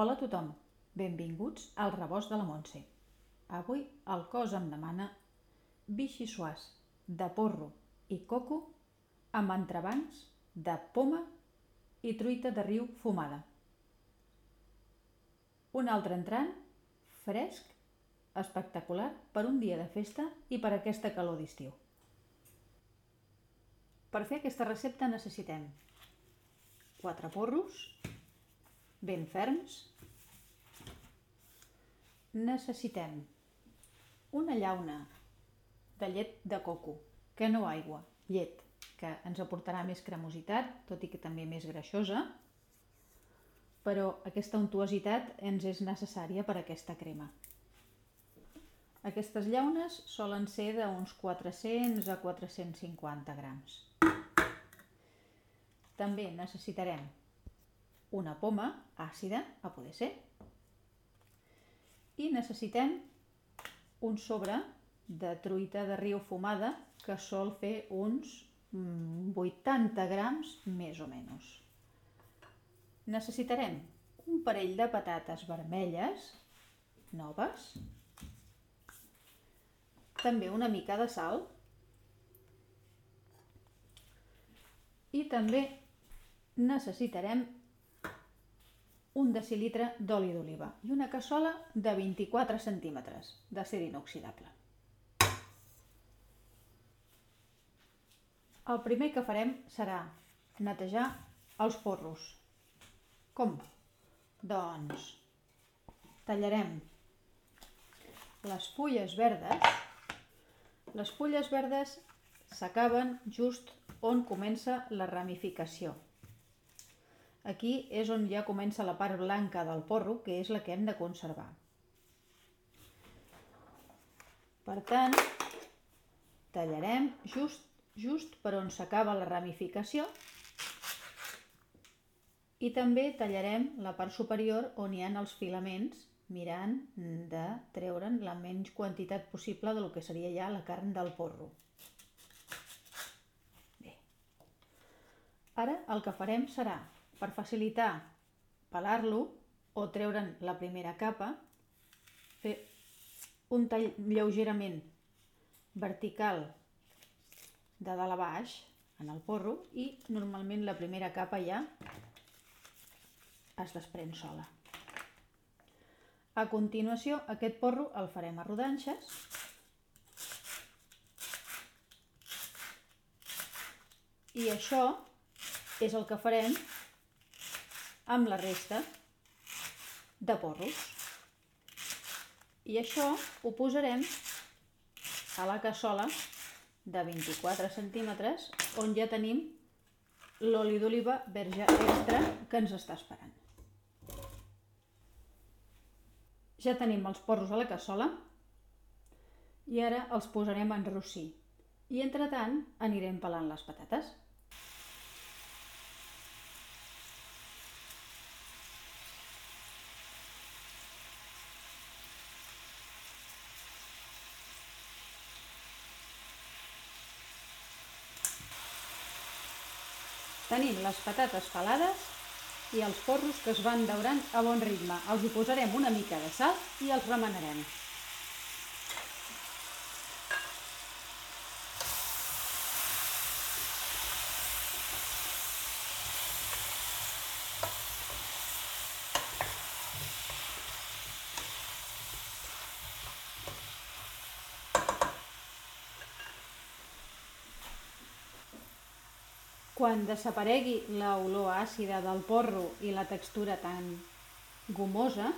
Hola a tothom, benvinguts al rebost de la Montse. Avui el cos em demana bixissuàs de porro i coco amb entrebancs de poma i truita de riu fumada. Un altre entrant, fresc, espectacular per un dia de festa i per aquesta calor d'estiu. Per fer aquesta recepta necessitem 4 porros, ben ferms. Necessitem una llauna de llet de coco, que no aigua, llet, que ens aportarà més cremositat, tot i que també més greixosa, però aquesta untuositat ens és necessària per a aquesta crema. Aquestes llaunes solen ser d'uns 400 a 450 grams. També necessitarem una poma àcida, a poder ser, i necessitem un sobre de truita de riu fumada que sol fer uns 80 mm, grams més o menys. Necessitarem un parell de patates vermelles noves, també una mica de sal i també necessitarem un decilitre d'oli d'oliva i una cassola de 24 centímetres d'acer inoxidable. El primer que farem serà netejar els porros. Com? Doncs tallarem les fulles verdes. Les fulles verdes s'acaben just on comença la ramificació. Aquí és on ja comença la part blanca del porro, que és la que hem de conservar. Per tant, tallarem just, just per on s'acaba la ramificació i també tallarem la part superior on hi ha els filaments mirant de treure'n la menys quantitat possible del que seria ja la carn del porro. Bé. Ara el que farem serà per facilitar pelar-lo o treure'n la primera capa, fer un tall lleugerament vertical de dalt a baix en el porro i normalment la primera capa ja es desprèn sola. A continuació, aquest porro el farem a rodanxes i això és el que farem amb la resta de porros. I això ho posarem a la cassola de 24 centímetres on ja tenim l'oli d'oliva verge extra que ens està esperant. Ja tenim els porros a la cassola i ara els posarem en rossí. I entretant anirem pelant les patates. Tenim les patates pelades i els porros que es van daurant a bon ritme. Els hi posarem una mica de sal i els remenarem. Quan desaparegui l'olor àcida del porro i la textura tan gomosa,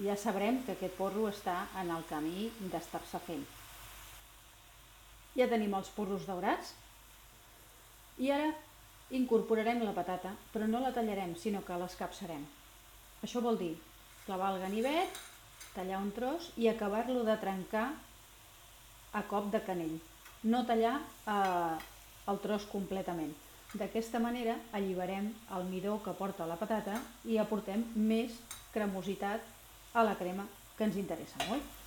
ja sabrem que aquest porro està en el camí d'estar-se fent. Ja tenim els porros daurats i ara incorporarem la patata, però no la tallarem, sinó que l'escapçarem. Això vol dir clavar el ganivet, tallar un tros i acabar-lo de trencar a cop de canell. No tallar eh, el tros completament. D'aquesta manera alliberem el midó que porta la patata i aportem més cremositat a la crema que ens interessa molt.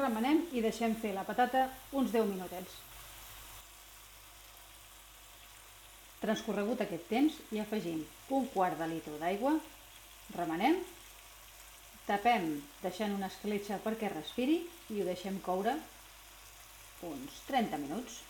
Remenem i deixem fer la patata uns 10 minutets. Transcorregut aquest temps hi afegim un quart de litre d'aigua, remenem, tapem deixant una escletxa perquè respiri i ho deixem coure uns 30 minuts.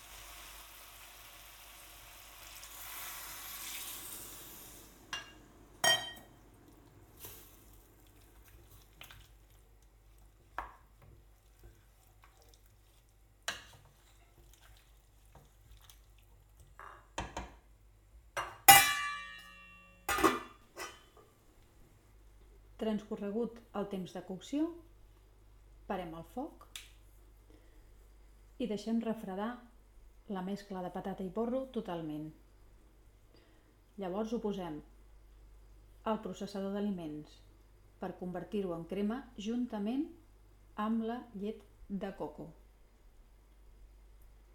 Transcorregut el temps de cocció, parem el foc i deixem refredar la mescla de patata i porro totalment. Llavors ho posem al processador d'aliments per convertir-ho en crema juntament amb la llet de coco.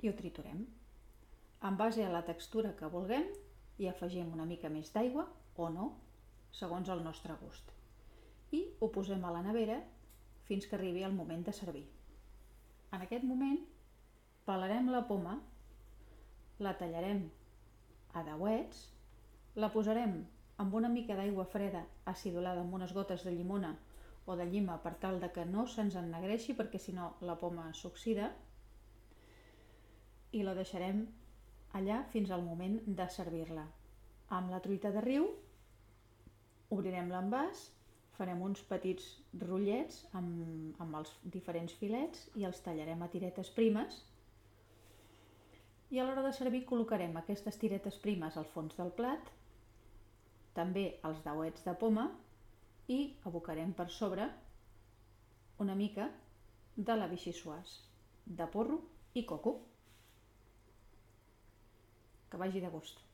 I ho triturem. En base a la textura que vulguem, hi afegim una mica més d'aigua o no, segons el nostre gust i ho posem a la nevera fins que arribi el moment de servir. En aquest moment pelarem la poma, la tallarem a deuets, la posarem amb una mica d'aigua freda acidulada amb unes gotes de llimona o de llima per tal de que no se'ns ennegreixi perquè si no la poma s'oxida i la deixarem allà fins al moment de servir-la. Amb la truita de riu obrirem l'envàs farem uns petits rotllets amb, amb els diferents filets i els tallarem a tiretes primes i a l'hora de servir col·locarem aquestes tiretes primes al fons del plat, també els dauets de poma i abocarem per sobre una mica de la vichyssoise, de porro i coco. Que vagi de gust.